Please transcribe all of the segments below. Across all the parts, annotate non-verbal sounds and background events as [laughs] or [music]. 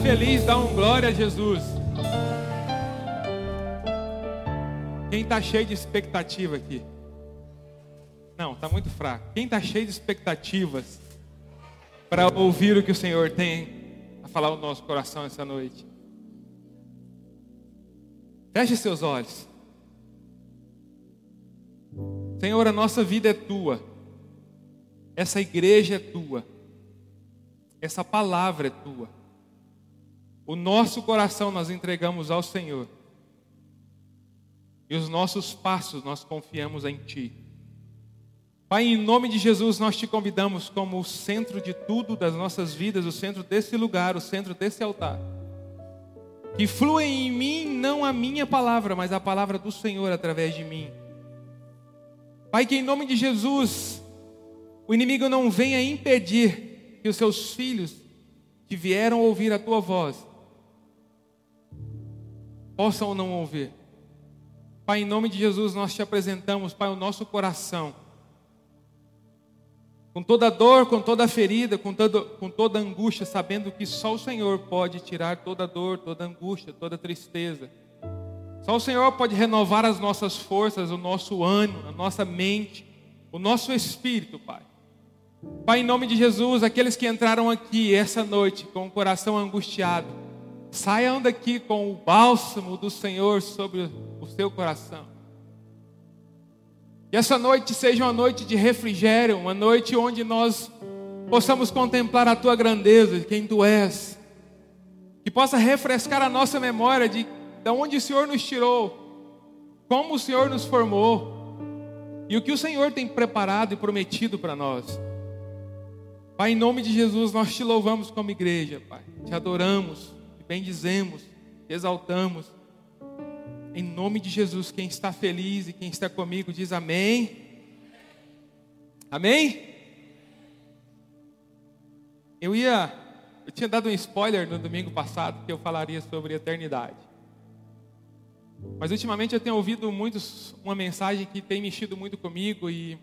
feliz, dá um glória a Jesus. Quem está cheio de expectativa aqui? Não, está muito fraco. Quem está cheio de expectativas para ouvir o que o Senhor tem a falar no nosso coração essa noite? Feche seus olhos. Senhor, a nossa vida é tua. Essa igreja é tua. Essa palavra é tua. O nosso coração nós entregamos ao Senhor. E os nossos passos nós confiamos em Ti. Pai, em nome de Jesus, nós te convidamos como o centro de tudo das nossas vidas, o centro desse lugar, o centro desse altar. Que flua em mim não a minha palavra, mas a palavra do Senhor através de mim. Pai, que em nome de Jesus, o inimigo não venha impedir que os seus filhos que vieram ouvir a tua voz possam não ouvir. Pai, em nome de Jesus, nós te apresentamos, Pai, o nosso coração. Com toda dor, com toda ferida, com, todo, com toda angústia, sabendo que só o Senhor pode tirar toda dor, toda angústia, toda tristeza. Só o Senhor pode renovar as nossas forças, o nosso ânimo, a nossa mente, o nosso espírito, Pai. Pai, em nome de Jesus, aqueles que entraram aqui essa noite com o coração angustiado, saiam daqui com o bálsamo do Senhor sobre o seu coração. Que essa noite seja uma noite de refrigério, uma noite onde nós possamos contemplar a tua grandeza, de quem tu és. Que possa refrescar a nossa memória de de onde o Senhor nos tirou, como o Senhor nos formou e o que o Senhor tem preparado e prometido para nós. Pai, em nome de Jesus, nós te louvamos como igreja, Pai. Te adoramos, bendizemos, exaltamos. Em nome de Jesus, quem está feliz e quem está comigo diz amém. Amém? Eu ia, eu tinha dado um spoiler no domingo passado que eu falaria sobre eternidade. Mas ultimamente eu tenho ouvido muitos uma mensagem que tem mexido muito comigo e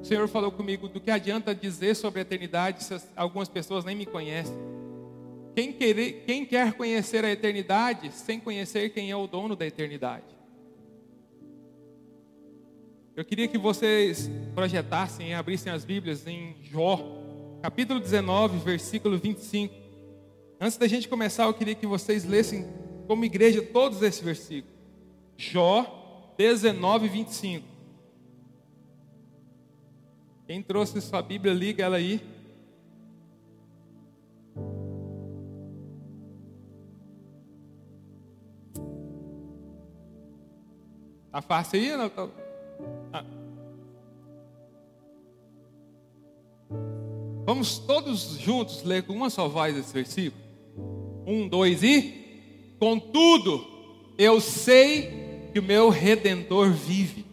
o Senhor falou comigo do que adianta dizer sobre a eternidade se algumas pessoas nem me conhecem. Quem, querer, quem quer conhecer a eternidade sem conhecer quem é o dono da eternidade? Eu queria que vocês projetassem e abrissem as Bíblias em Jó, capítulo 19, versículo 25. Antes da gente começar, eu queria que vocês lessem como igreja todos esses versículos. Jó 19, 25. Quem trouxe sua Bíblia, liga ela aí. Tá fácil aí? Não? Tá... Ah. Vamos todos juntos ler com uma só voz esse versículo? Um, dois e. Contudo, eu sei que o meu redentor vive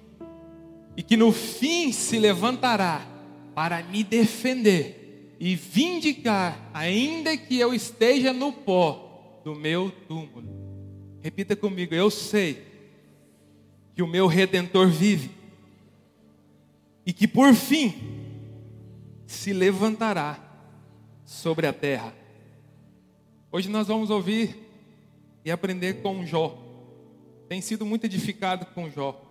e que no fim se levantará para me defender e vindicar, ainda que eu esteja no pó do meu túmulo. Repita comigo: eu sei que o meu redentor vive e que por fim se levantará sobre a terra. Hoje nós vamos ouvir e aprender com Jó. Tem sido muito edificado com Jó.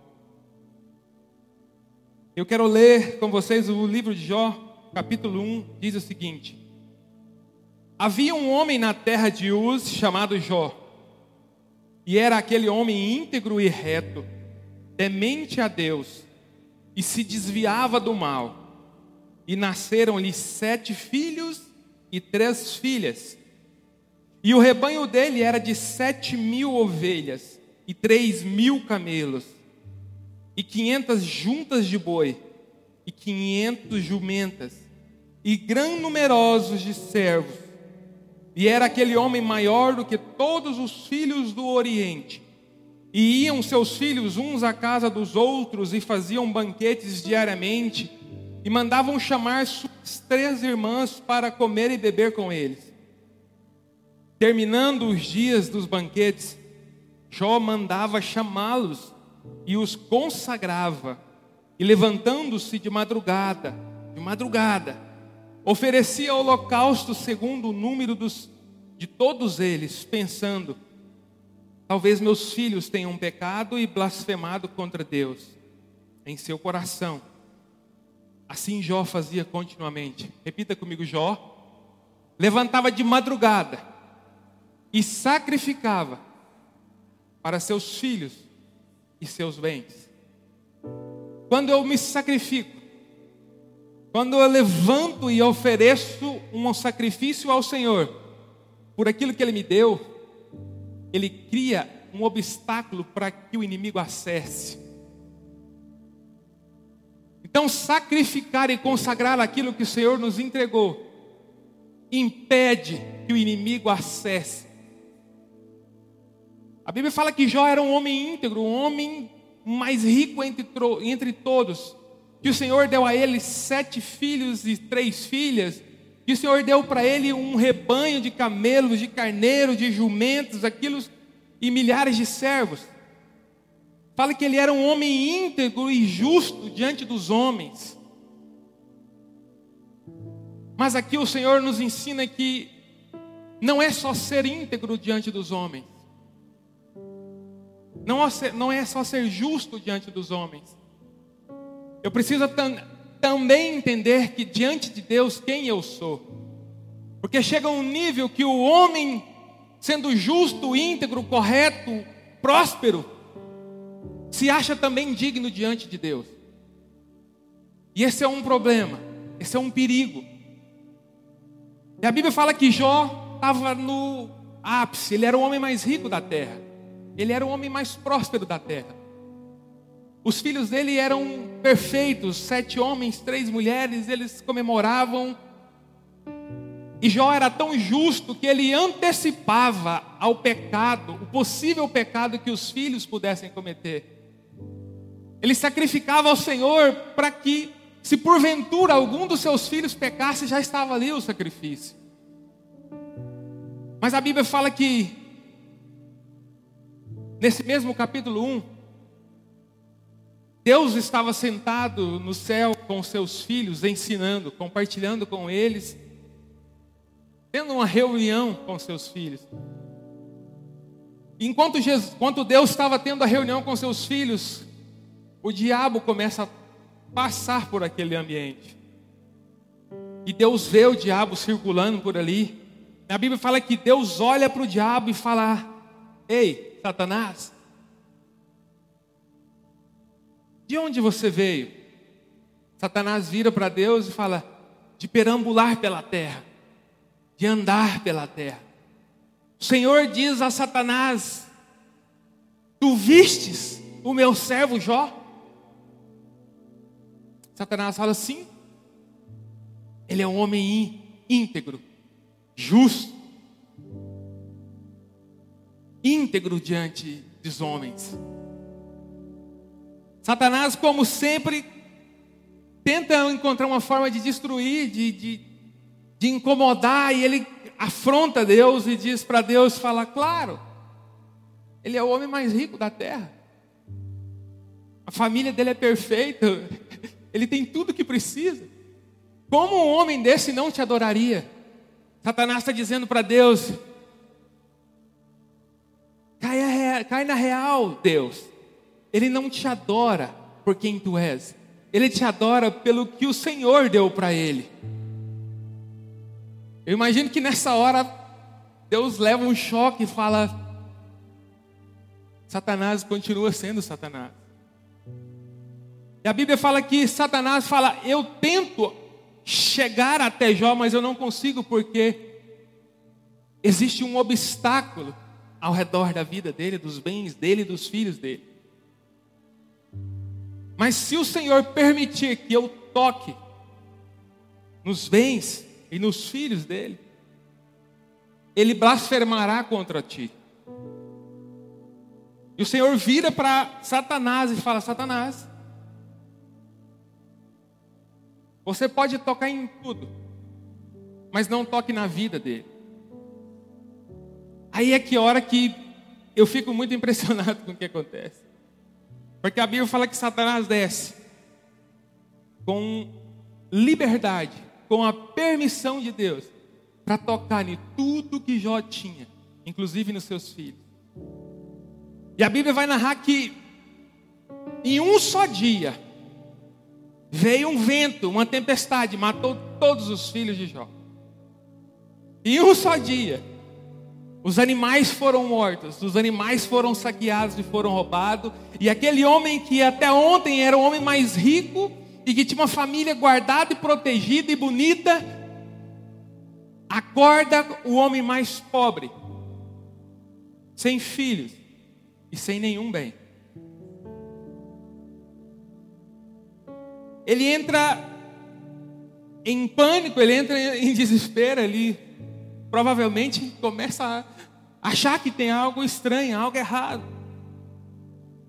Eu quero ler com vocês o livro de Jó, capítulo 1, diz o seguinte: Havia um homem na terra de Uz chamado Jó, e era aquele homem íntegro e reto, temente a Deus, e se desviava do mal. E nasceram-lhe sete filhos e três filhas. E o rebanho dele era de sete mil ovelhas e três mil camelos e quinhentas juntas de boi e quinhentos jumentas e grão numerosos de servos. E era aquele homem maior do que todos os filhos do Oriente. E iam seus filhos uns à casa dos outros e faziam banquetes diariamente e mandavam chamar suas três irmãs para comer e beber com eles. Terminando os dias dos banquetes, Jó mandava chamá-los e os consagrava. E levantando-se de madrugada, de madrugada, oferecia holocausto segundo o número dos de todos eles, pensando: talvez meus filhos tenham pecado e blasfemado contra Deus em seu coração. Assim Jó fazia continuamente. Repita comigo, Jó. Levantava de madrugada e sacrificava para seus filhos e seus bens. Quando eu me sacrifico, quando eu levanto e ofereço um sacrifício ao Senhor, por aquilo que Ele me deu, Ele cria um obstáculo para que o inimigo acesse. Então, sacrificar e consagrar aquilo que o Senhor nos entregou, impede que o inimigo acesse. A Bíblia fala que Jó era um homem íntegro, um homem mais rico entre, entre todos que o Senhor deu a ele sete filhos e três filhas, que o Senhor deu para ele um rebanho de camelos, de carneiros, de jumentos, aquilo e milhares de servos. Fala que ele era um homem íntegro e justo diante dos homens. Mas aqui o Senhor nos ensina que não é só ser íntegro diante dos homens, não é só ser justo diante dos homens, eu preciso também entender que diante de Deus quem eu sou. Porque chega um nível que o homem, sendo justo, íntegro, correto, próspero, se acha também digno diante de Deus. E esse é um problema, esse é um perigo. E a Bíblia fala que Jó estava no ápice, ele era o homem mais rico da terra, ele era o homem mais próspero da terra. Os filhos dele eram perfeitos, sete homens, três mulheres, eles comemoravam. E Jó era tão justo que ele antecipava ao pecado, o possível pecado que os filhos pudessem cometer. Ele sacrificava ao Senhor para que, se porventura algum dos seus filhos pecasse, já estava ali o sacrifício. Mas a Bíblia fala que, nesse mesmo capítulo 1, Deus estava sentado no céu com seus filhos, ensinando, compartilhando com eles, tendo uma reunião com seus filhos. Enquanto, Jesus, enquanto Deus estava tendo a reunião com seus filhos, o diabo começa a passar por aquele ambiente. E Deus vê o diabo circulando por ali. A Bíblia fala que Deus olha para o diabo e fala: Ei, Satanás, De onde você veio? Satanás vira para Deus e fala: de perambular pela terra, de andar pela terra. O Senhor diz a Satanás: Tu vistes o meu servo Jó? Satanás fala assim: Ele é um homem íntegro, justo, íntegro diante dos homens. Satanás, como sempre, tenta encontrar uma forma de destruir, de, de, de incomodar, e ele afronta Deus e diz para Deus: fala, claro, ele é o homem mais rico da terra, a família dele é perfeita, [laughs] ele tem tudo que precisa. Como um homem desse não te adoraria? Satanás está dizendo para Deus: cai, cai na real, Deus. Ele não te adora por quem tu és. Ele te adora pelo que o Senhor deu para ele. Eu imagino que nessa hora Deus leva um choque e fala: Satanás continua sendo Satanás. E a Bíblia fala que Satanás fala: Eu tento chegar até Jó, mas eu não consigo porque existe um obstáculo ao redor da vida dele, dos bens dele dos filhos dele. Mas se o Senhor permitir que eu toque nos bens e nos filhos dele, ele blasfemará contra ti. E o Senhor vira para Satanás e fala: Satanás, você pode tocar em tudo, mas não toque na vida dele. Aí é que hora que eu fico muito impressionado [laughs] com o que acontece. Porque a Bíblia fala que Satanás desce com liberdade, com a permissão de Deus, para tocar em tudo que Jó tinha, inclusive nos seus filhos. E a Bíblia vai narrar que em um só dia veio um vento, uma tempestade, matou todos os filhos de Jó. Em um só dia, os animais foram mortos, os animais foram saqueados e foram roubados, e aquele homem que até ontem era o homem mais rico e que tinha uma família guardada e protegida e bonita, acorda o homem mais pobre, sem filhos e sem nenhum bem. Ele entra em pânico, ele entra em desespero, ele provavelmente começa a achar que tem algo estranho, algo errado.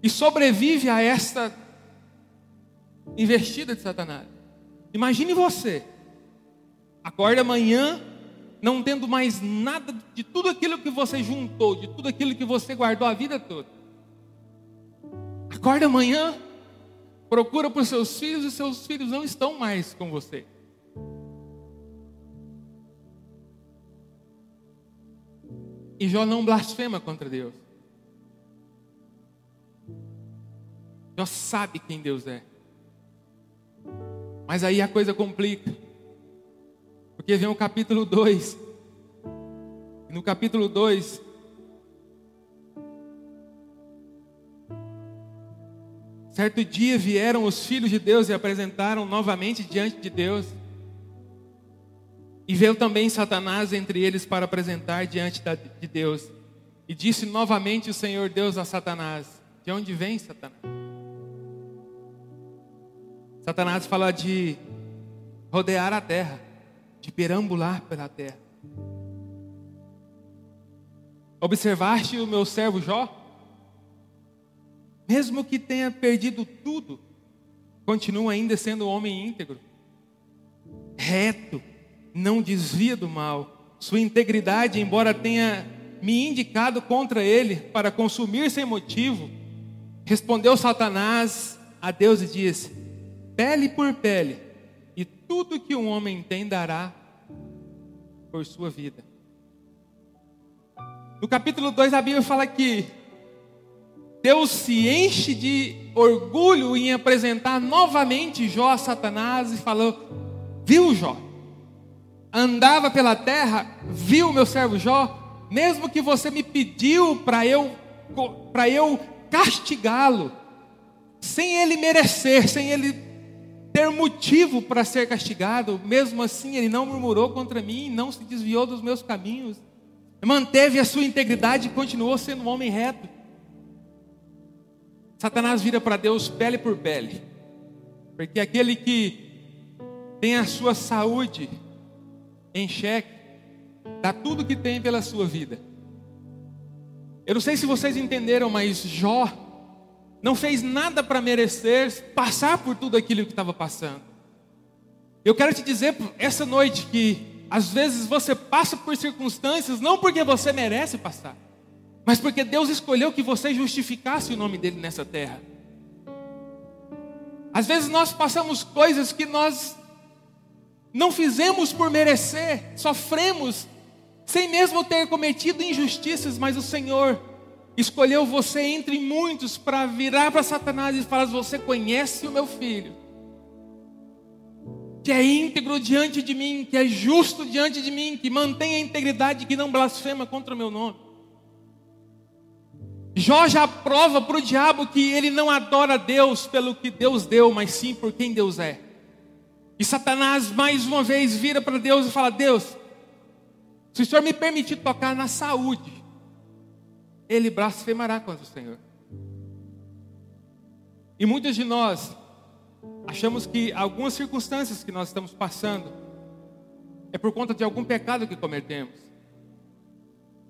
E sobrevive a esta investida de Satanás. Imagine você, acorda amanhã, não tendo mais nada de tudo aquilo que você juntou, de tudo aquilo que você guardou a vida toda. Acorda amanhã, procura por seus filhos e seus filhos não estão mais com você. E Jó não blasfema contra Deus. Jó sabe quem Deus é. Mas aí a coisa complica. Porque vem o capítulo 2. E no capítulo 2, certo dia vieram os filhos de Deus e apresentaram novamente diante de Deus. E veio também Satanás entre eles para apresentar diante de Deus. E disse novamente o Senhor Deus a Satanás: De onde vem Satanás? Satanás fala de rodear a terra, de perambular pela terra. Observaste o meu servo Jó? Mesmo que tenha perdido tudo, continua ainda sendo um homem íntegro, reto, não desvia do mal. Sua integridade, embora tenha me indicado contra ele para consumir sem motivo, respondeu Satanás a Deus e disse: Pele por pele, e tudo que um homem tem dará por sua vida. No capítulo 2 a Bíblia fala que Deus se enche de orgulho em apresentar novamente Jó a Satanás e falou: Viu Jó? Andava pela terra, viu meu servo Jó, mesmo que você me pediu para eu para eu castigá-lo, sem ele merecer, sem ele ter motivo para ser castigado, mesmo assim ele não murmurou contra mim, não se desviou dos meus caminhos, manteve a sua integridade e continuou sendo um homem reto. Satanás vira para Deus pele por pele, porque aquele que tem a sua saúde em xeque, dá tudo que tem pela sua vida. Eu não sei se vocês entenderam, mas Jó não fez nada para merecer passar por tudo aquilo que estava passando. Eu quero te dizer essa noite que às vezes você passa por circunstâncias não porque você merece passar, mas porque Deus escolheu que você justificasse o nome dele nessa terra. Às vezes nós passamos coisas que nós não fizemos por merecer, sofremos sem mesmo ter cometido injustiças, mas o Senhor escolheu você entre muitos para virar para Satanás e falar: Você conhece o meu filho, que é íntegro diante de mim, que é justo diante de mim, que mantém a integridade, que não blasfema contra o meu nome. Jó já prova para o diabo que ele não adora Deus pelo que Deus deu, mas sim por quem Deus é. E Satanás mais uma vez vira para Deus e fala: Deus, se o Senhor me permitir tocar na saúde, ele blasfemará contra o Senhor. E muitos de nós achamos que algumas circunstâncias que nós estamos passando é por conta de algum pecado que cometemos,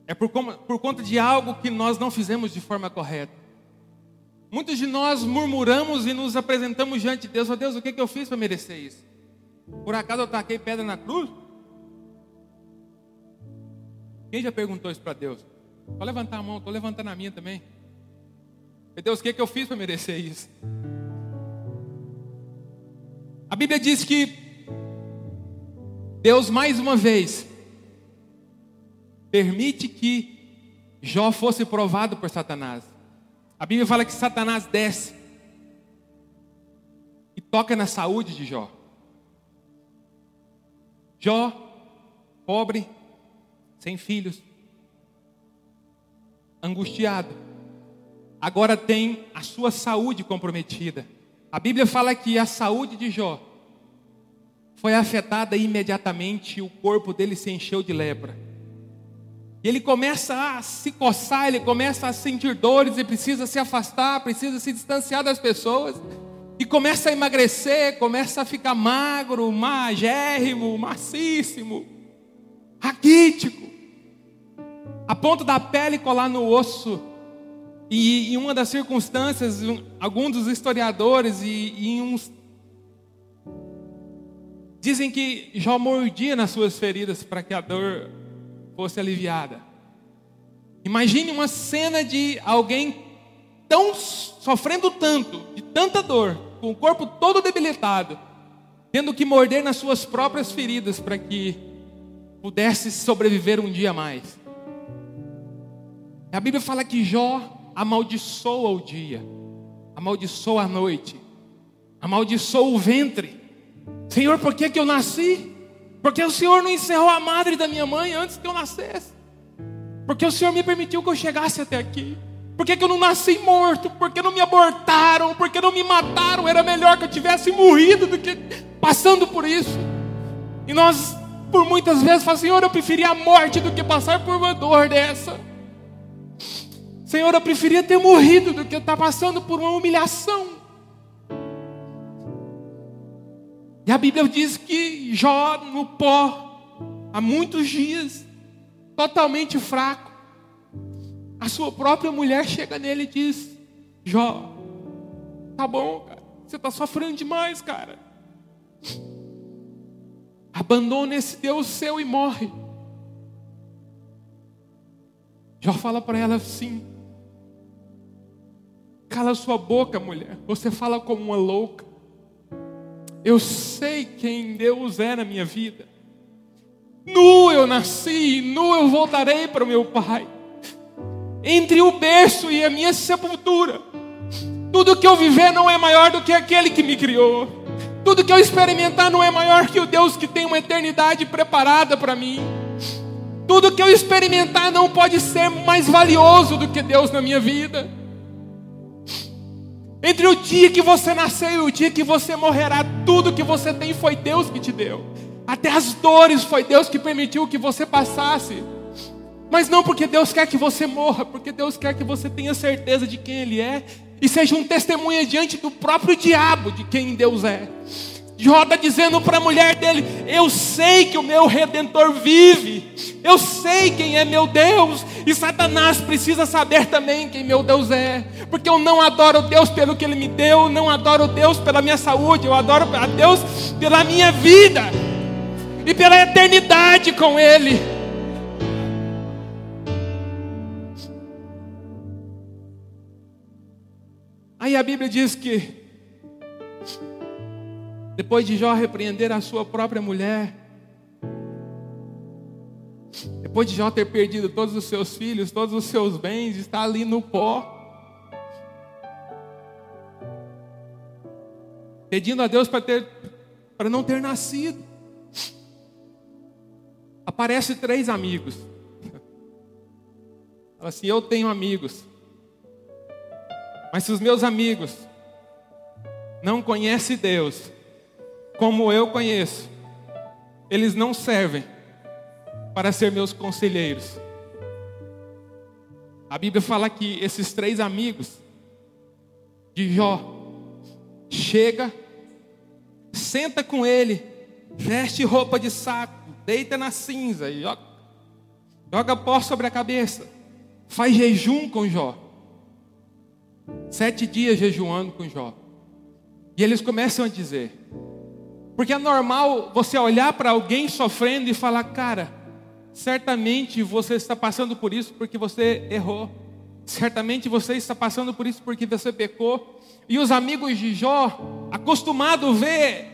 é por, por conta de algo que nós não fizemos de forma correta. Muitos de nós murmuramos e nos apresentamos diante de Deus: oh Deus, o que, que eu fiz para merecer isso? Por acaso eu taquei pedra na cruz? Quem já perguntou isso para Deus? Vou levantar a mão, estou levantando a minha também. Deus, o que, que eu fiz para merecer isso? A Bíblia diz que Deus mais uma vez permite que Jó fosse provado por Satanás. A Bíblia fala que Satanás desce e toca na saúde de Jó. Jó, pobre, sem filhos, angustiado, agora tem a sua saúde comprometida. A Bíblia fala que a saúde de Jó foi afetada imediatamente, o corpo dele se encheu de lepra. E ele começa a se coçar, ele começa a sentir dores e precisa se afastar, precisa se distanciar das pessoas. Começa a emagrecer, começa a ficar magro, magérrimo, macíssimo, raquítico. A ponto da pele colar no osso. E em uma das circunstâncias, alguns dos historiadores e, e uns dizem que Jó mordia nas suas feridas para que a dor fosse aliviada. Imagine uma cena de alguém tão sofrendo tanto, de tanta dor, com o corpo todo debilitado, tendo que morder nas suas próprias feridas para que pudesse sobreviver um dia mais. A Bíblia fala que Jó amaldiçoa o dia, amaldiçoa a noite, amaldiçoa o ventre. Senhor, por que, que eu nasci? Porque o Senhor não encerrou a madre da minha mãe antes que eu nascesse. Porque o Senhor me permitiu que eu chegasse até aqui. Por que, que eu não nasci morto? Por que não me abortaram? Por que não me mataram? Era melhor que eu tivesse morrido do que passando por isso. E nós, por muitas vezes, falamos: Senhor, eu preferia a morte do que passar por uma dor dessa. Senhor, eu preferia ter morrido do que estar passando por uma humilhação. E a Bíblia diz que Jó no pó, há muitos dias, totalmente fraco, a sua própria mulher chega nele e diz: Jó, tá bom, cara, você está sofrendo demais, cara. Abandona esse Deus seu e morre. Jó fala para ela assim: Cala sua boca, mulher. Você fala como uma louca. Eu sei quem Deus é na minha vida. Nu eu nasci, nu eu voltarei para o meu Pai. Entre o berço e a minha sepultura, tudo que eu viver não é maior do que aquele que me criou. Tudo que eu experimentar não é maior que o Deus que tem uma eternidade preparada para mim. Tudo que eu experimentar não pode ser mais valioso do que Deus na minha vida. Entre o dia que você nasceu e o dia que você morrerá, tudo que você tem foi Deus que te deu. Até as dores foi Deus que permitiu que você passasse. Mas não porque Deus quer que você morra, porque Deus quer que você tenha certeza de quem Ele é e seja um testemunha diante do próprio diabo de quem Deus é. Jó está dizendo para a mulher dele: Eu sei que o meu redentor vive, eu sei quem é meu Deus, e Satanás precisa saber também quem meu Deus é, porque eu não adoro Deus pelo que ele me deu, não adoro Deus pela minha saúde, eu adoro a Deus pela minha vida e pela eternidade com Ele. Aí a Bíblia diz que depois de Jó repreender a sua própria mulher, depois de Jó ter perdido todos os seus filhos, todos os seus bens, está ali no pó, pedindo a Deus para ter, para não ter nascido. Aparece três amigos. Fala assim: Eu tenho amigos, mas se os meus amigos não conhecem Deus, como eu conheço, eles não servem para ser meus conselheiros. A Bíblia fala que esses três amigos de Jó chega, senta com ele, veste roupa de saco, deita na cinza joga, joga pó sobre a cabeça, faz jejum com Jó. Sete dias jejuando com Jó. E eles começam a dizer: porque é normal você olhar para alguém sofrendo e falar, cara, certamente você está passando por isso porque você errou. Certamente você está passando por isso porque você pecou. E os amigos de Jó, acostumados a ver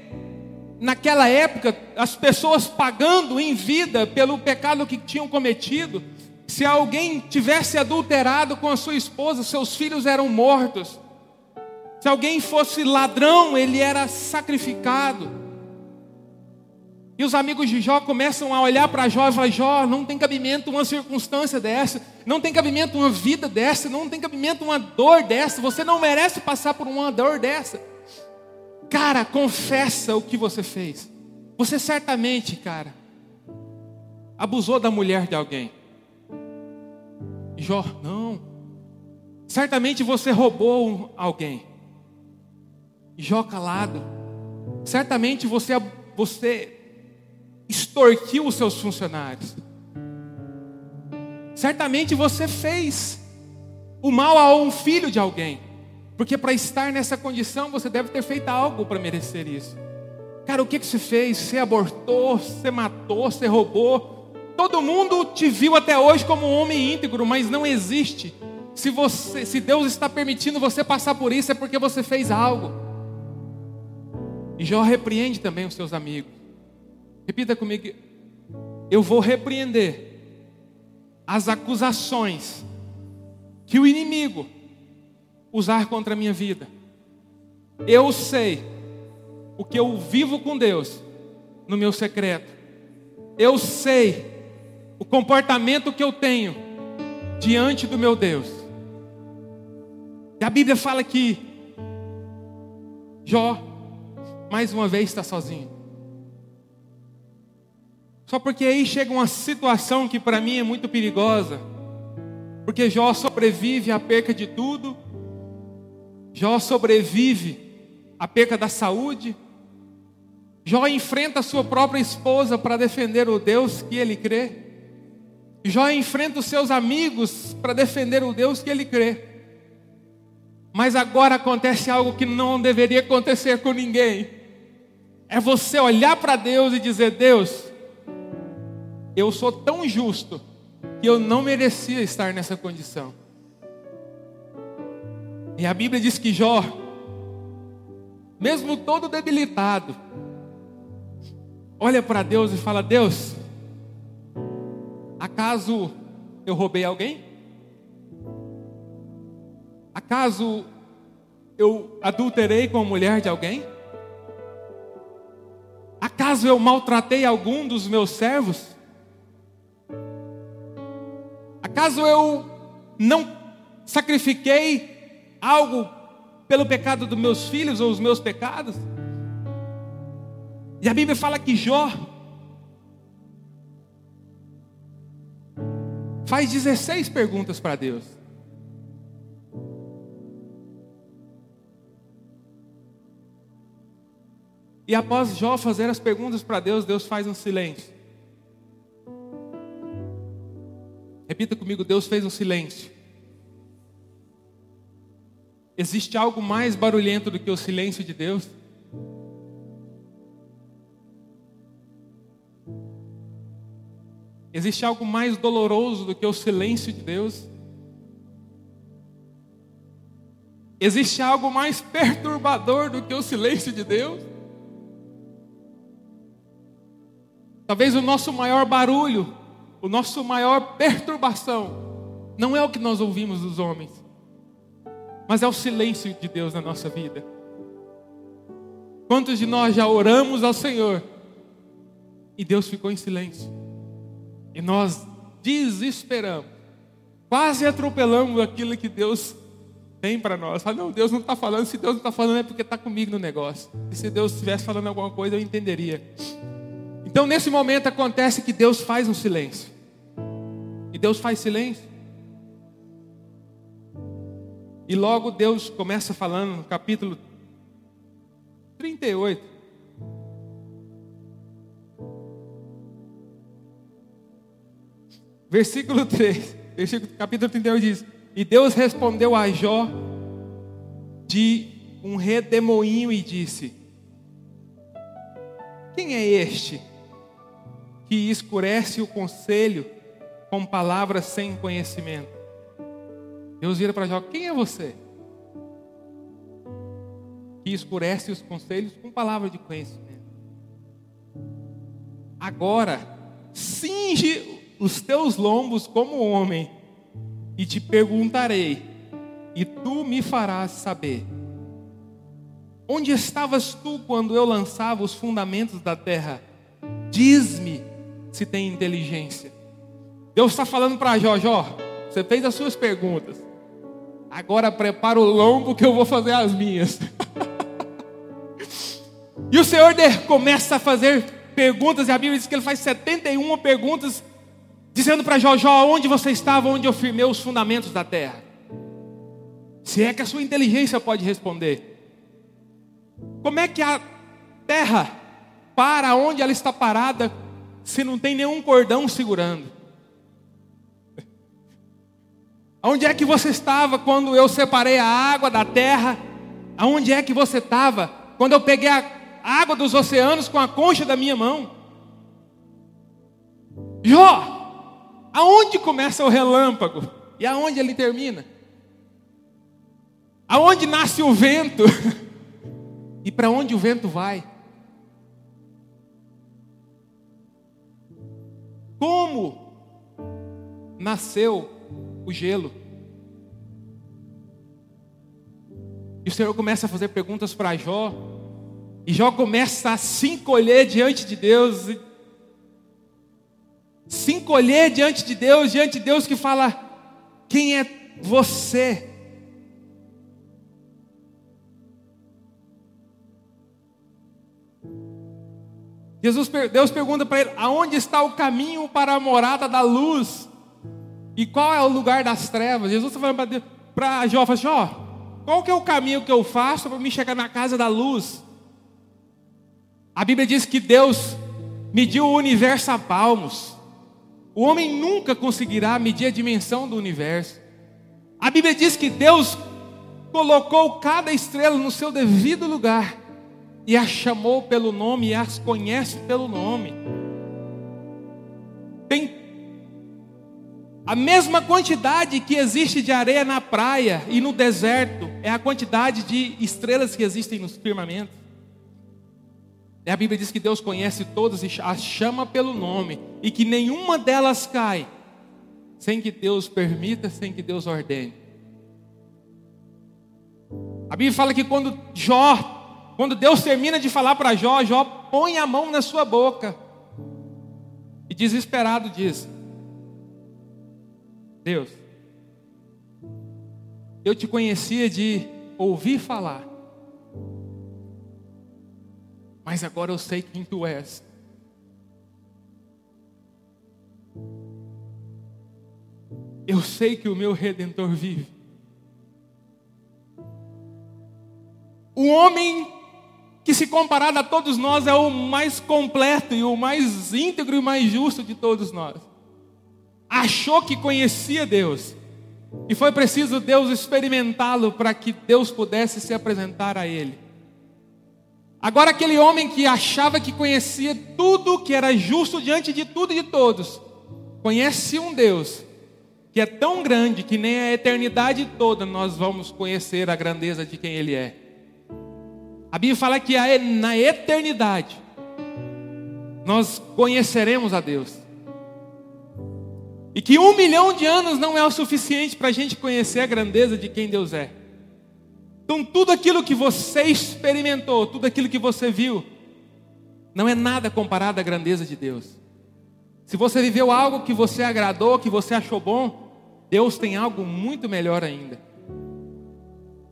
naquela época, as pessoas pagando em vida pelo pecado que tinham cometido. Se alguém tivesse adulterado com a sua esposa, seus filhos eram mortos. Se alguém fosse ladrão, ele era sacrificado. E os amigos de Jó começam a olhar para Jó e falar: Jó, não tem cabimento uma circunstância dessa, não tem cabimento uma vida dessa, não tem cabimento uma dor dessa, você não merece passar por uma dor dessa. Cara, confessa o que você fez. Você certamente, cara, abusou da mulher de alguém. Jó, não. Certamente você roubou alguém. Jó calado. Certamente você, você extorquiu os seus funcionários. Certamente você fez o mal a um filho de alguém. Porque para estar nessa condição você deve ter feito algo para merecer isso. Cara, o que, que você fez? Você abortou, você matou, você roubou. Todo mundo te viu até hoje como um homem íntegro, mas não existe. Se, você, se Deus está permitindo você passar por isso, é porque você fez algo. E Jó repreende também os seus amigos. Repita comigo. Eu vou repreender as acusações que o inimigo usar contra a minha vida. Eu sei o que eu vivo com Deus no meu secreto. Eu sei o comportamento que eu tenho diante do meu Deus. E a Bíblia fala que Jó, mais uma vez, está sozinho. Só porque aí chega uma situação que para mim é muito perigosa. Porque Jó sobrevive à perca de tudo. Jó sobrevive à perca da saúde. Jó enfrenta sua própria esposa para defender o Deus que ele crê. Jó enfrenta os seus amigos para defender o Deus que ele crê. Mas agora acontece algo que não deveria acontecer com ninguém. É você olhar para Deus e dizer: Deus, eu sou tão justo que eu não merecia estar nessa condição. E a Bíblia diz que Jó, mesmo todo debilitado, olha para Deus e fala: Deus, acaso eu roubei alguém? Acaso eu adulterei com a mulher de alguém? Acaso eu maltratei algum dos meus servos? Acaso eu não sacrifiquei algo pelo pecado dos meus filhos ou os meus pecados? E a Bíblia fala que Jó faz 16 perguntas para Deus. E após Jó fazer as perguntas para Deus, Deus faz um silêncio. Repita comigo: Deus fez um silêncio. Existe algo mais barulhento do que o silêncio de Deus? Existe algo mais doloroso do que o silêncio de Deus? Existe algo mais perturbador do que o silêncio de Deus? Talvez o nosso maior barulho o nosso maior perturbação não é o que nós ouvimos dos homens, mas é o silêncio de Deus na nossa vida. Quantos de nós já oramos ao Senhor e Deus ficou em silêncio? E nós desesperamos, quase atropelamos aquilo que Deus tem para nós. Fala, não, Deus não está falando. Se Deus não está falando é porque está comigo no negócio. E se Deus estivesse falando alguma coisa, eu entenderia. Então, nesse momento, acontece que Deus faz um silêncio. E Deus faz silêncio. E logo Deus começa falando no capítulo 38. Versículo 3, versículo, capítulo 38 diz: E Deus respondeu a Jó de um redemoinho e disse: Quem é este que escurece o conselho com palavras sem conhecimento. Deus vira para Jó: Quem é você? Que escurece os conselhos com palavras de conhecimento. Agora, cinge os teus lombos como homem, e te perguntarei, e tu me farás saber. Onde estavas tu quando eu lançava os fundamentos da terra? Diz-me se tem inteligência. Deus está falando para Jó, Jó, você fez as suas perguntas. Agora prepara o lombo que eu vou fazer as minhas. [laughs] e o Senhor começa a fazer perguntas, e a Bíblia diz que ele faz 71 perguntas, dizendo para Jó, Jó, onde você estava, onde eu firmei os fundamentos da terra? Se é que a sua inteligência pode responder. Como é que a terra para onde ela está parada se não tem nenhum cordão segurando? Onde é que você estava quando eu separei a água da terra? Aonde é que você estava quando eu peguei a água dos oceanos com a concha da minha mão? Jó, aonde começa o relâmpago e aonde ele termina? Aonde nasce o vento [laughs] e para onde o vento vai? Como nasceu o gelo. E o Senhor começa a fazer perguntas para Jó. E Jó começa a se encolher diante de Deus. Se encolher diante de Deus, diante de Deus que fala: Quem é você? Jesus, Deus pergunta para ele: aonde está o caminho para a morada da luz? E qual é o lugar das trevas? Jesus está falando para Jó, fala assim, Jó, qual que é o caminho que eu faço para me chegar na casa da luz? A Bíblia diz que Deus mediu o universo a palmos. O homem nunca conseguirá medir a dimensão do universo. A Bíblia diz que Deus colocou cada estrela no seu devido lugar e a chamou pelo nome e as conhece pelo nome. Tem a mesma quantidade que existe de areia na praia e no deserto é a quantidade de estrelas que existem nos firmamentos. A Bíblia diz que Deus conhece todas e as chama pelo nome e que nenhuma delas cai sem que Deus permita, sem que Deus ordene. A Bíblia fala que quando Jó, quando Deus termina de falar para Jó, Jó põe a mão na sua boca e desesperado diz: Deus, eu te conhecia de ouvir falar, mas agora eu sei quem tu és. Eu sei que o meu redentor vive. O homem que, se comparado a todos nós, é o mais completo e o mais íntegro e mais justo de todos nós achou que conhecia Deus. E foi preciso Deus experimentá-lo para que Deus pudesse se apresentar a ele. Agora, aquele homem que achava que conhecia tudo, que era justo diante de tudo e de todos, conhece um Deus que é tão grande que nem a eternidade toda nós vamos conhecer a grandeza de quem Ele é. A Bíblia fala que na eternidade nós conheceremos a Deus. E que um milhão de anos não é o suficiente para a gente conhecer a grandeza de quem Deus é. Então, tudo aquilo que você experimentou, tudo aquilo que você viu, não é nada comparado à grandeza de Deus. Se você viveu algo que você agradou, que você achou bom, Deus tem algo muito melhor ainda.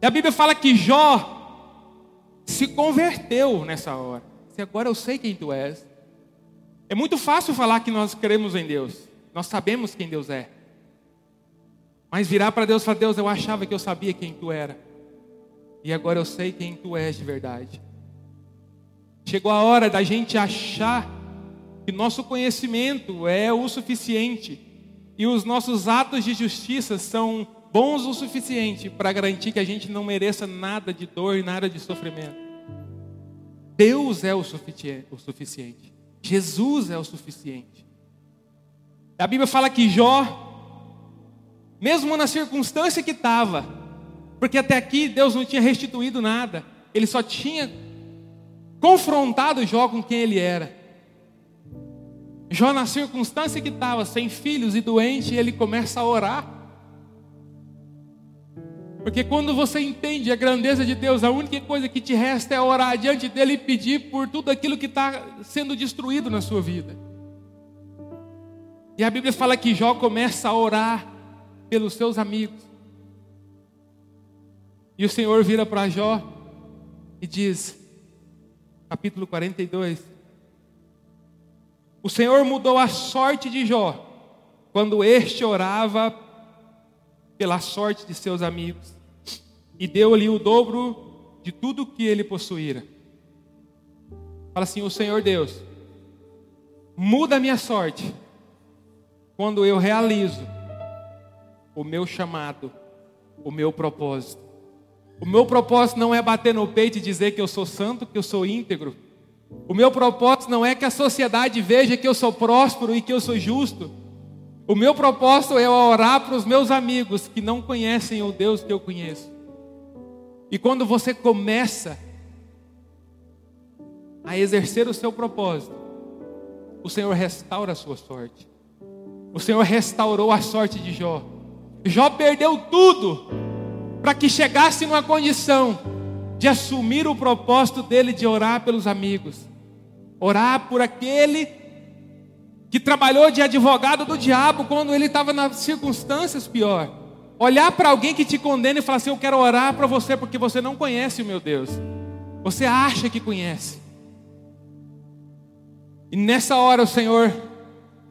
E a Bíblia fala que Jó se converteu nessa hora. Se agora eu sei quem tu és. É muito fácil falar que nós cremos em Deus. Nós sabemos quem Deus é. Mas virar para Deus e falar: Deus, eu achava que eu sabia quem tu era. E agora eu sei quem tu és de verdade. Chegou a hora da gente achar que nosso conhecimento é o suficiente e os nossos atos de justiça são bons o suficiente para garantir que a gente não mereça nada de dor e nada de sofrimento. Deus é o suficiente. Jesus é o suficiente. A Bíblia fala que Jó, mesmo na circunstância que estava, porque até aqui Deus não tinha restituído nada, ele só tinha confrontado Jó com quem ele era. Jó, na circunstância que estava, sem filhos e doente, ele começa a orar. Porque quando você entende a grandeza de Deus, a única coisa que te resta é orar diante dele e pedir por tudo aquilo que está sendo destruído na sua vida. E a Bíblia fala que Jó começa a orar pelos seus amigos. E o Senhor vira para Jó e diz, capítulo 42, o Senhor mudou a sorte de Jó quando este orava pela sorte de seus amigos e deu-lhe o dobro de tudo que ele possuíra. Fala assim: O Senhor Deus, muda a minha sorte quando eu realizo o meu chamado, o meu propósito. O meu propósito não é bater no peito e dizer que eu sou santo, que eu sou íntegro. O meu propósito não é que a sociedade veja que eu sou próspero e que eu sou justo. O meu propósito é orar para os meus amigos que não conhecem o Deus que eu conheço. E quando você começa a exercer o seu propósito, o Senhor restaura a sua sorte. O Senhor restaurou a sorte de Jó. Jó perdeu tudo para que chegasse numa condição de assumir o propósito dele de orar pelos amigos, orar por aquele que trabalhou de advogado do diabo quando ele estava nas circunstâncias pior. Olhar para alguém que te condena e falar assim: Eu quero orar para você porque você não conhece o meu Deus. Você acha que conhece. E nessa hora o Senhor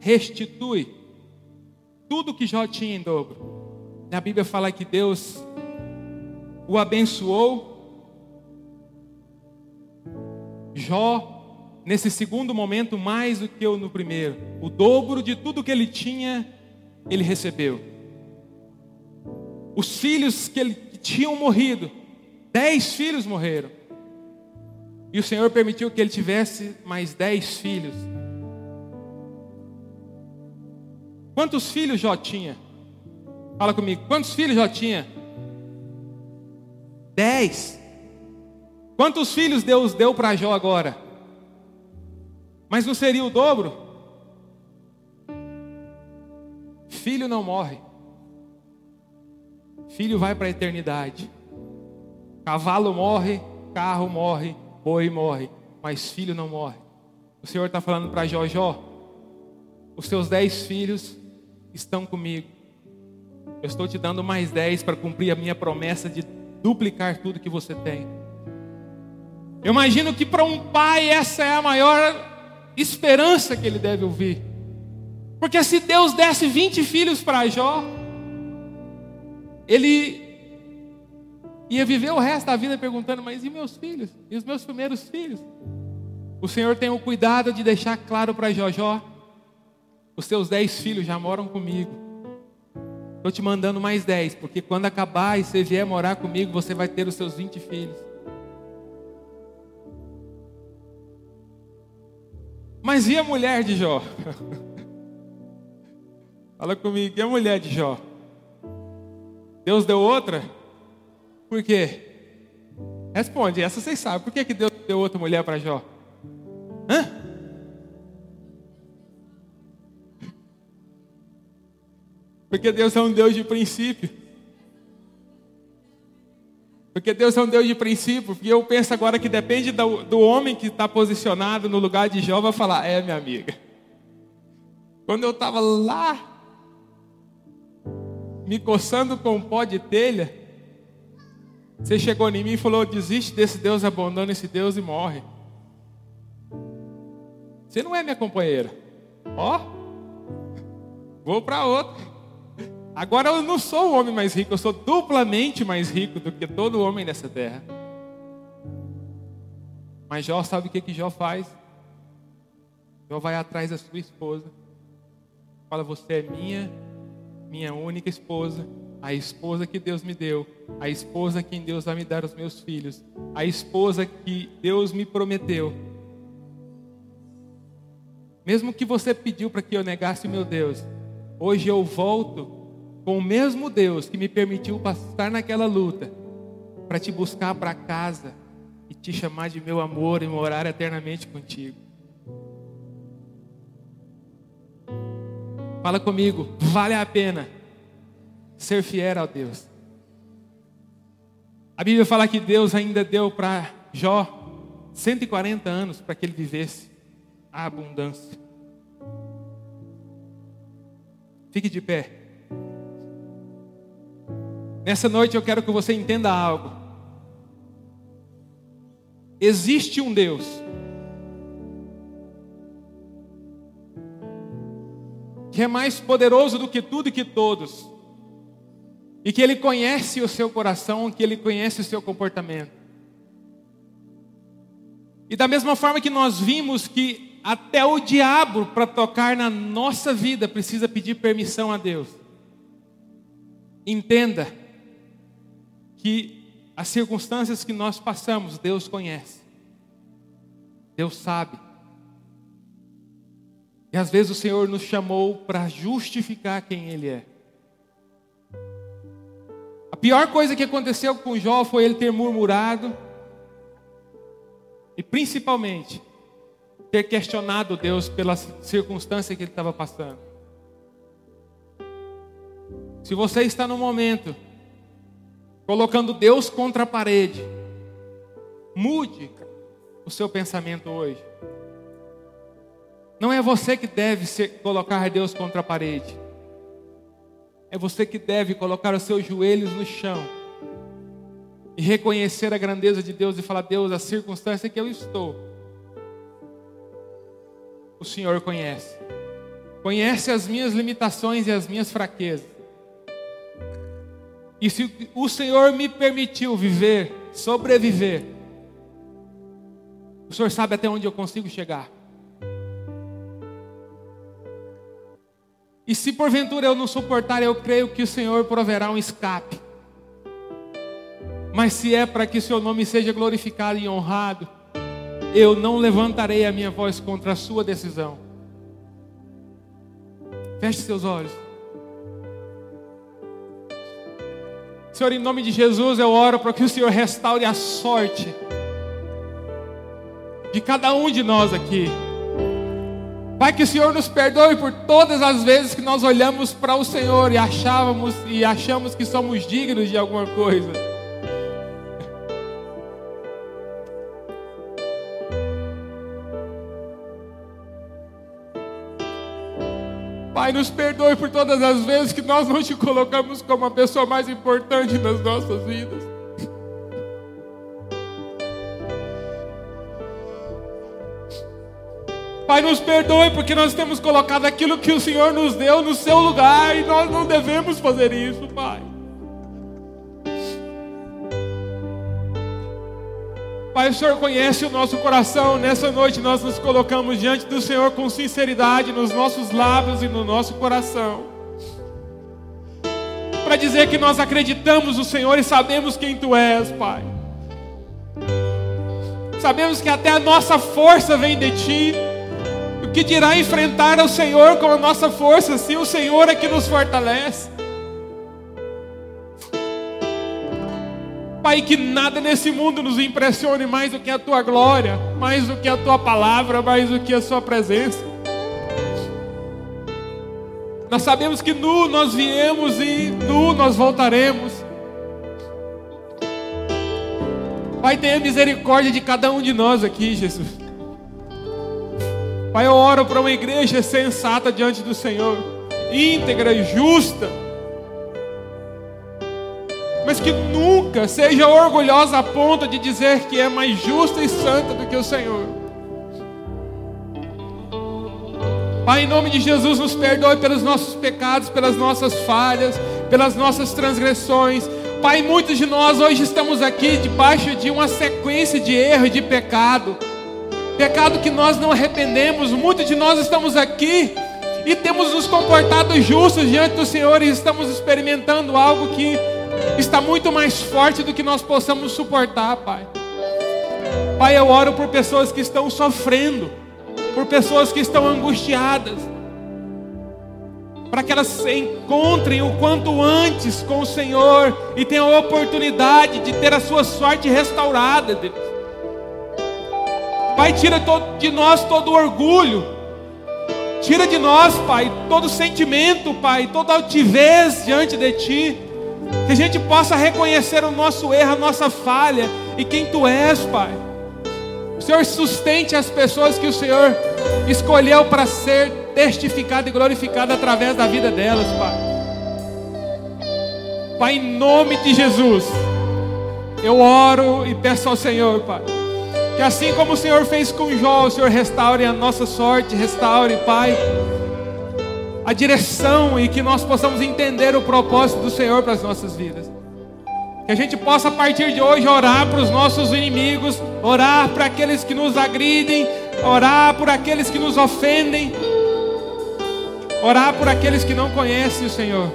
restitui tudo que Jó tinha em dobro. A Bíblia fala que Deus o abençoou. Jó, nesse segundo momento, mais do que no primeiro. O dobro de tudo que ele tinha, ele recebeu. Os filhos que, ele, que tinham morrido, dez filhos morreram. E o Senhor permitiu que ele tivesse mais dez filhos. Quantos filhos Jó tinha? Fala comigo, quantos filhos Jó tinha? Dez. Quantos filhos Deus deu para Jó agora? Mas não seria o dobro? Filho não morre. Filho vai para a eternidade. Cavalo morre, carro morre, boi morre, mas filho não morre. O Senhor está falando para Jó, Jó, os seus dez filhos estão comigo. Eu estou te dando mais dez para cumprir a minha promessa de duplicar tudo que você tem. Eu imagino que para um pai essa é a maior esperança que ele deve ouvir. Porque se Deus desse 20 filhos para Jó, ele ia viver o resto da vida perguntando: Mas e meus filhos? E os meus primeiros filhos? O Senhor tem o cuidado de deixar claro para Jojó: Os seus dez filhos já moram comigo. Estou te mandando mais dez, porque quando acabar e você vier morar comigo, você vai ter os seus vinte filhos. Mas e a mulher de Jó? [laughs] Fala comigo, e a mulher de Jó? Deus deu outra? Por quê? Responde, essa vocês sabem. Por que, que Deus deu outra mulher para Jó? Hã? Porque Deus é um Deus de princípio. Porque Deus é um Deus de princípio. E eu penso agora que depende do, do homem que está posicionado no lugar de Jó, vai falar: É, minha amiga. Quando eu estava lá me coçando com um pó de telha, você chegou em mim e falou: desiste desse Deus, abandona esse Deus e morre. Você não é minha companheira. Ó, vou para outro. Agora eu não sou o homem mais rico, eu sou duplamente mais rico do que todo homem nessa terra. Mas Jó sabe o que, que Jó faz? Jó vai atrás da sua esposa. Fala, você é minha minha única esposa, a esposa que Deus me deu, a esposa a quem Deus vai me dar os meus filhos, a esposa que Deus me prometeu. Mesmo que você pediu para que eu negasse meu Deus, hoje eu volto com o mesmo Deus que me permitiu passar naquela luta, para te buscar para casa e te chamar de meu amor e morar eternamente contigo. Fala comigo, vale a pena ser fiel a Deus. A Bíblia fala que Deus ainda deu para Jó 140 anos para que ele vivesse a abundância. Fique de pé. Nessa noite eu quero que você entenda algo. Existe um Deus que é mais poderoso do que tudo e que todos, e que Ele conhece o seu coração, que Ele conhece o seu comportamento. E da mesma forma que nós vimos que até o diabo, para tocar na nossa vida, precisa pedir permissão a Deus. Entenda que as circunstâncias que nós passamos, Deus conhece, Deus sabe. E às vezes o Senhor nos chamou para justificar quem Ele é. A pior coisa que aconteceu com Jó foi ele ter murmurado e principalmente ter questionado Deus pela circunstância que ele estava passando. Se você está no momento colocando Deus contra a parede, mude o seu pensamento hoje. Não é você que deve ser, colocar Deus contra a parede. É você que deve colocar os seus joelhos no chão e reconhecer a grandeza de Deus e falar: Deus, a circunstância que eu estou, o Senhor conhece. Conhece as minhas limitações e as minhas fraquezas. E se o Senhor me permitiu viver, sobreviver, o Senhor sabe até onde eu consigo chegar. E se porventura eu não suportar, eu creio que o Senhor proverá um escape. Mas se é para que seu nome seja glorificado e honrado, eu não levantarei a minha voz contra a sua decisão. Feche seus olhos. Senhor, em nome de Jesus, eu oro para que o Senhor restaure a sorte de cada um de nós aqui. Pai, que o Senhor nos perdoe por todas as vezes que nós olhamos para o Senhor e achávamos e achamos que somos dignos de alguma coisa. Pai, nos perdoe por todas as vezes que nós não te colocamos como a pessoa mais importante nas nossas vidas. Pai, nos perdoe porque nós temos colocado aquilo que o Senhor nos deu no seu lugar e nós não devemos fazer isso, Pai. Pai, o Senhor conhece o nosso coração. Nessa noite nós nos colocamos diante do Senhor com sinceridade nos nossos lábios e no nosso coração. Para dizer que nós acreditamos no Senhor e sabemos quem Tu és, Pai. Sabemos que até a nossa força vem de Ti que dirá enfrentar o Senhor com a nossa força, se o Senhor é que nos fortalece? Pai, que nada nesse mundo nos impressione mais do que a tua glória, mais do que a tua palavra, mais do que a sua presença. Nós sabemos que nu nós viemos e nu nós voltaremos. Pai, tenha misericórdia de cada um de nós aqui, Jesus. Pai, eu oro para uma igreja sensata diante do Senhor, íntegra e justa, mas que nunca seja orgulhosa a ponto de dizer que é mais justa e santa do que o Senhor. Pai, em nome de Jesus, nos perdoe pelos nossos pecados, pelas nossas falhas, pelas nossas transgressões. Pai, muitos de nós hoje estamos aqui debaixo de uma sequência de erro e de pecado pecado que nós não arrependemos. Muitos de nós estamos aqui e temos nos comportado justos diante do Senhor e estamos experimentando algo que está muito mais forte do que nós possamos suportar, Pai. Pai, eu oro por pessoas que estão sofrendo, por pessoas que estão angustiadas, para que elas se encontrem o quanto antes com o Senhor e tenham a oportunidade de ter a sua sorte restaurada, Deus. Pai, tira de nós todo orgulho. Tira de nós, Pai, todo sentimento, Pai, toda altivez diante de Ti. Que a gente possa reconhecer o nosso erro, a nossa falha e quem Tu és, Pai. O Senhor sustente as pessoas que o Senhor escolheu para ser testificado e glorificado através da vida delas, Pai. Pai, em nome de Jesus, eu oro e peço ao Senhor, Pai que assim como o Senhor fez com Jó, o Senhor restaure a nossa sorte, restaure, Pai, a direção e que nós possamos entender o propósito do Senhor para as nossas vidas. Que a gente possa a partir de hoje orar para os nossos inimigos, orar para aqueles que nos agridem, orar por aqueles que nos ofendem, orar por aqueles que não conhecem o Senhor.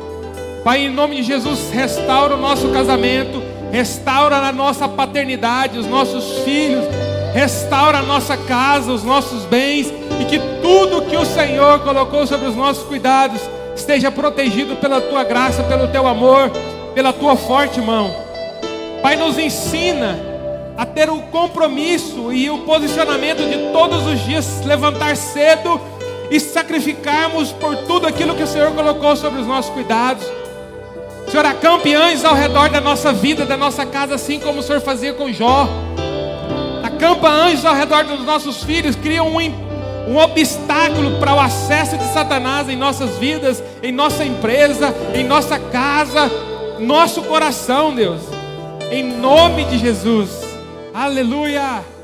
Pai, em nome de Jesus, restaura o nosso casamento, restaura a nossa paternidade, os nossos filhos, restaura a nossa casa, os nossos bens, e que tudo que o Senhor colocou sobre os nossos cuidados esteja protegido pela tua graça, pelo teu amor, pela tua forte mão. Pai, nos ensina a ter o compromisso e o posicionamento de todos os dias levantar cedo e sacrificarmos por tudo aquilo que o Senhor colocou sobre os nossos cuidados. Senhor, acampe anjos ao redor da nossa vida, da nossa casa, assim como o Senhor fazia com Jó. Acampa anjos ao redor dos nossos filhos, cria um, um obstáculo para o acesso de Satanás em nossas vidas, em nossa empresa, em nossa casa, nosso coração, Deus. Em nome de Jesus. Aleluia.